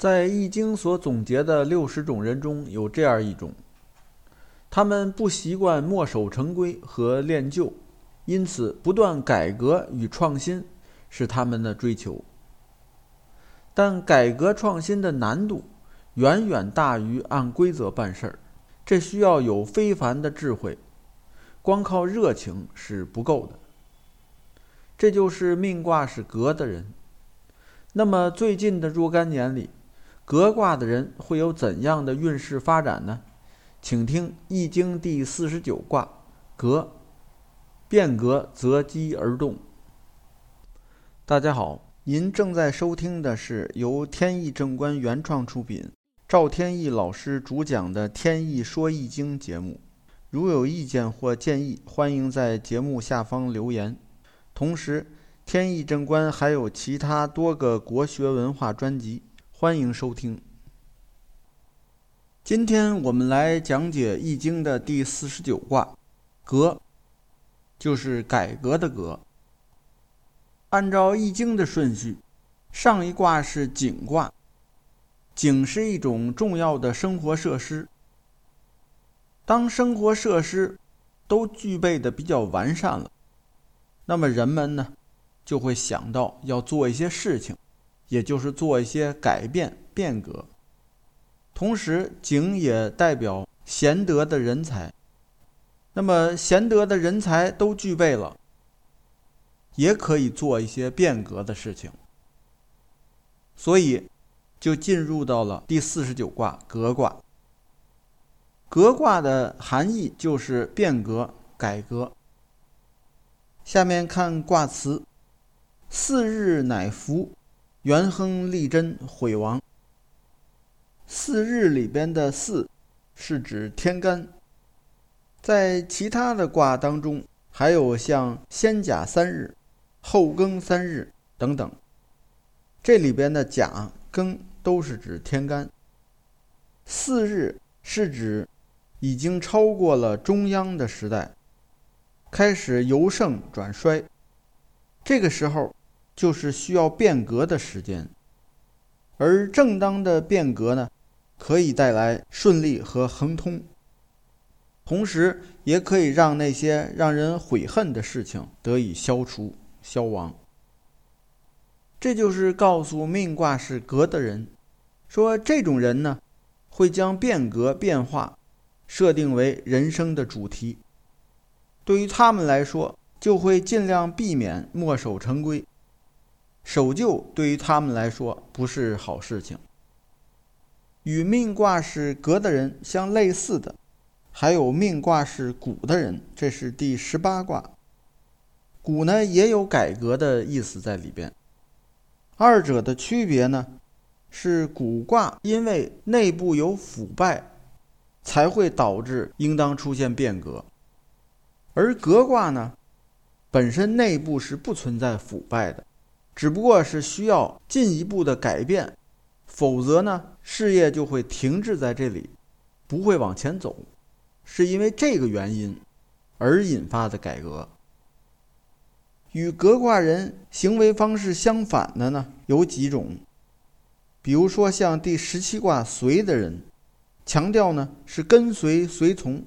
在《易经》所总结的六十种人中有这样一种，他们不习惯墨守成规和练就，因此不断改革与创新是他们的追求。但改革创新的难度远远大于按规则办事儿，这需要有非凡的智慧，光靠热情是不够的。这就是命卦是格的人。那么最近的若干年里。革卦的人会有怎样的运势发展呢？请听《易经》第四十九卦革，变革择机而动。大家好，您正在收听的是由天意正观原创出品，赵天意老师主讲的《天意说易经》节目。如有意见或建议，欢迎在节目下方留言。同时，天意正观还有其他多个国学文化专辑。欢迎收听。今天我们来讲解《易经》的第四十九卦，革，就是改革的革。按照《易经》的顺序，上一卦是井卦，井是一种重要的生活设施。当生活设施都具备的比较完善了，那么人们呢，就会想到要做一些事情。也就是做一些改变变革，同时景也代表贤德的人才。那么贤德的人才都具备了，也可以做一些变革的事情。所以就进入到了第四十九卦革卦。革卦的含义就是变革改革。下面看卦辞：四日乃福。元亨利贞毁亡。四日里边的四是指天干，在其他的卦当中，还有像先甲三日、后庚三日等等。这里边的甲、庚都是指天干。四日是指已经超过了中央的时代，开始由盛转衰。这个时候。就是需要变革的时间，而正当的变革呢，可以带来顺利和亨通，同时也可以让那些让人悔恨的事情得以消除消亡。这就是告诉命卦是革的人，说这种人呢，会将变革变化设定为人生的主题。对于他们来说，就会尽量避免墨守成规。守旧对于他们来说不是好事情。与命卦是格的人相类似的，还有命卦是谷的人，这是第十八卦。谷呢也有改革的意思在里边。二者的区别呢，是谷卦因为内部有腐败，才会导致应当出现变革；而革卦呢，本身内部是不存在腐败的。只不过是需要进一步的改变，否则呢，事业就会停滞在这里，不会往前走。是因为这个原因而引发的改革。与革卦人行为方式相反的呢，有几种，比如说像第十七卦随的人，强调呢是跟随随从，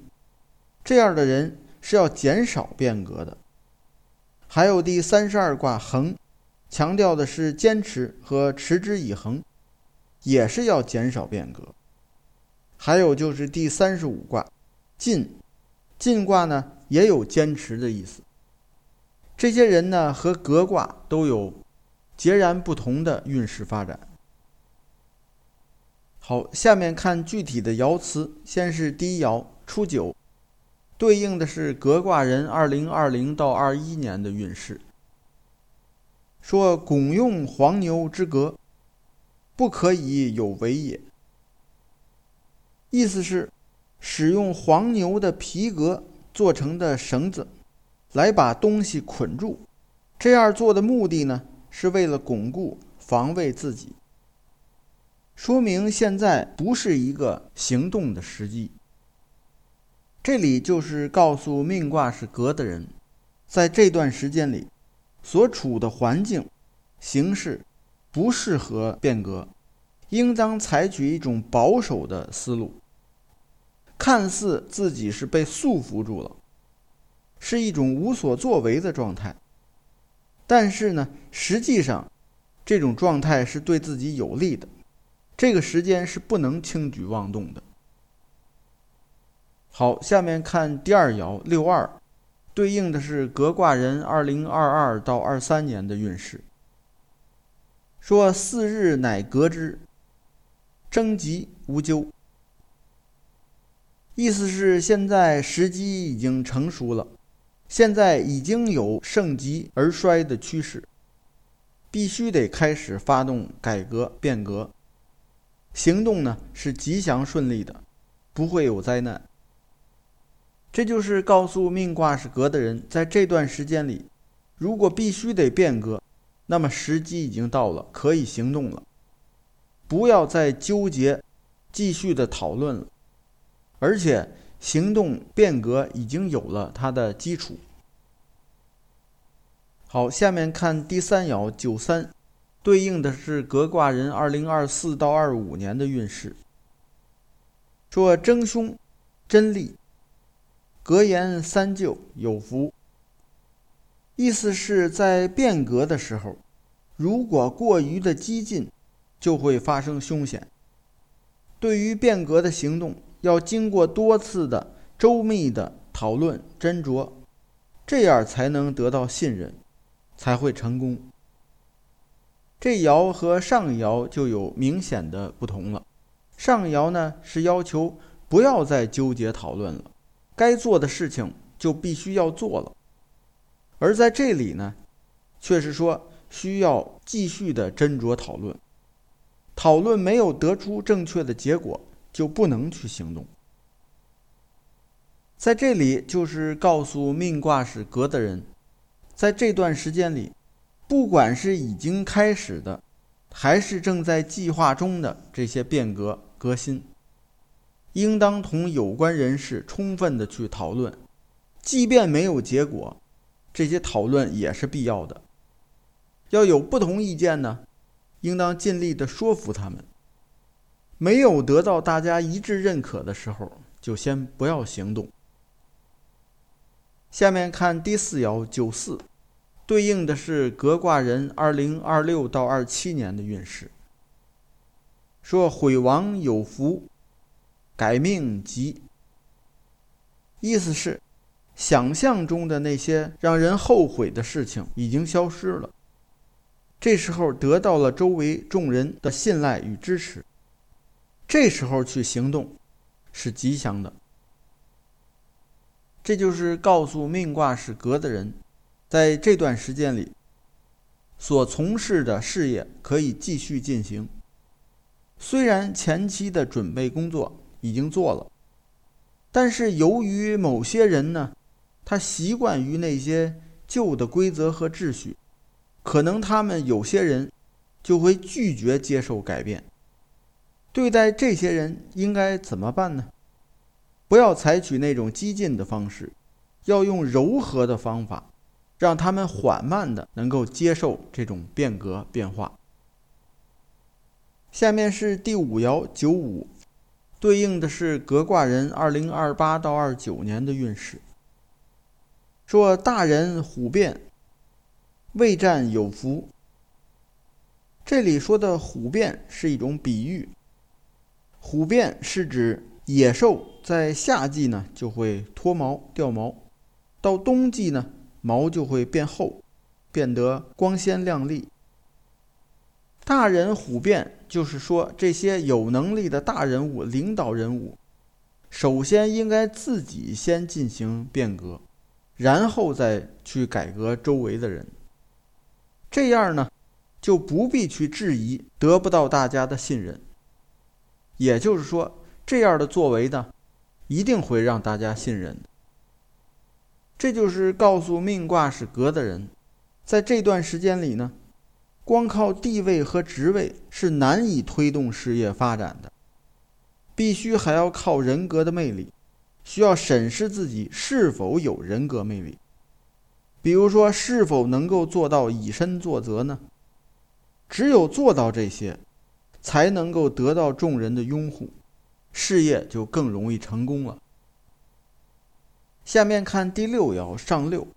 这样的人是要减少变革的。还有第三十二卦恒。强调的是坚持和持之以恒，也是要减少变革。还有就是第三十五卦，晋，晋卦呢也有坚持的意思。这些人呢和革卦都有截然不同的运势发展。好，下面看具体的爻辞。先是第一爻初九，对应的是革卦人二零二零到二一年的运势。说拱用黄牛之革，不可以有为也。意思是，使用黄牛的皮革做成的绳子，来把东西捆住。这样做的目的呢，是为了巩固、防卫自己。说明现在不是一个行动的时机。这里就是告诉命卦是革的人，在这段时间里。所处的环境、形势不适合变革，应当采取一种保守的思路。看似自己是被束缚住了，是一种无所作为的状态，但是呢，实际上这种状态是对自己有利的。这个时间是不能轻举妄动的。好，下面看第二爻六二，对应的是革卦人二零二二到二三年的运势。说四日乃革之，征吉无咎。意思是现在时机已经成熟了，现在已经有盛极而衰的趋势，必须得开始发动改革变革。行动呢是吉祥顺利的，不会有灾难。这就是告诉命卦是革的人，在这段时间里，如果必须得变革，那么时机已经到了，可以行动了。不要再纠结，继续的讨论了。而且行动变革已经有了它的基础。好，下面看第三爻九三，对应的是革卦人二零二四到二五年的运势。说争凶，真利，格言三就有福。意思是在变革的时候，如果过于的激进，就会发生凶险。对于变革的行动。要经过多次的周密的讨论斟酌，这样才能得到信任，才会成功。这爻和上爻就有明显的不同了。上爻呢是要求不要再纠结讨论了，该做的事情就必须要做了，而在这里呢，却是说需要继续的斟酌讨论，讨论没有得出正确的结果。就不能去行动。在这里，就是告诉命卦是革的人，在这段时间里，不管是已经开始的，还是正在计划中的这些变革革新，应当同有关人士充分的去讨论，即便没有结果，这些讨论也是必要的。要有不同意见呢，应当尽力的说服他们。没有得到大家一致认可的时候，就先不要行动。下面看第四爻九四，对应的是革卦人二零二六到二七年的运势。说毁亡有福，改命吉。意思是，想象中的那些让人后悔的事情已经消失了。这时候得到了周围众人的信赖与支持。这时候去行动，是吉祥的。这就是告诉命卦是格的人，在这段时间里，所从事的事业可以继续进行。虽然前期的准备工作已经做了，但是由于某些人呢，他习惯于那些旧的规则和秩序，可能他们有些人就会拒绝接受改变。对待这些人应该怎么办呢？不要采取那种激进的方式，要用柔和的方法，让他们缓慢的能够接受这种变革变化。下面是第五爻九五，对应的是革卦人二零二八到二九年的运势。说大人虎变，未战有福。这里说的虎变是一种比喻。虎变是指野兽在夏季呢就会脱毛掉毛，到冬季呢毛就会变厚，变得光鲜亮丽。大人虎变就是说这些有能力的大人物、领导人物，首先应该自己先进行变革，然后再去改革周围的人。这样呢就不必去质疑，得不到大家的信任。也就是说，这样的作为呢，一定会让大家信任。这就是告诉命卦是格的人，在这段时间里呢，光靠地位和职位是难以推动事业发展的，必须还要靠人格的魅力，需要审视自己是否有人格魅力，比如说是否能够做到以身作则呢？只有做到这些。才能够得到众人的拥护，事业就更容易成功了。下面看第六爻上六，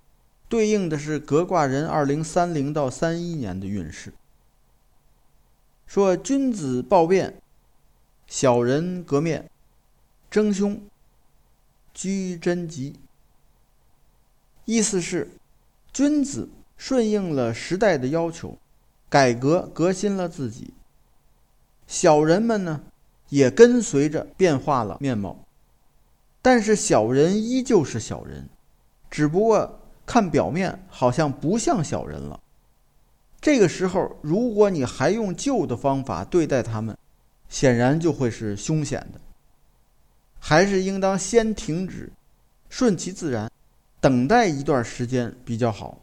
对应的是革卦人二零三零到三一年的运势。说君子暴变，小人革面，争凶，居贞吉。意思是，君子顺应了时代的要求，改革革新了自己；小人们呢，也跟随着变化了面貌。但是小人依旧是小人，只不过看表面好像不像小人了。这个时候，如果你还用旧的方法对待他们，显然就会是凶险的。还是应当先停止，顺其自然。等待一段时间比较好，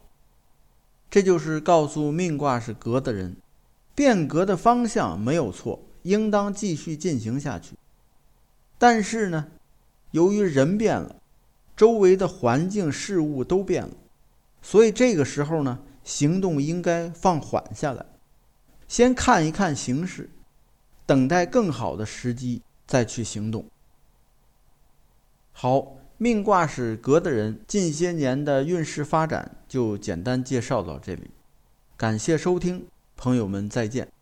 这就是告诉命卦是革的人，变革的方向没有错，应当继续进行下去。但是呢，由于人变了，周围的环境事物都变了，所以这个时候呢，行动应该放缓下来，先看一看形势，等待更好的时机再去行动。好。命卦是格的人，近些年的运势发展就简单介绍到这里，感谢收听，朋友们再见。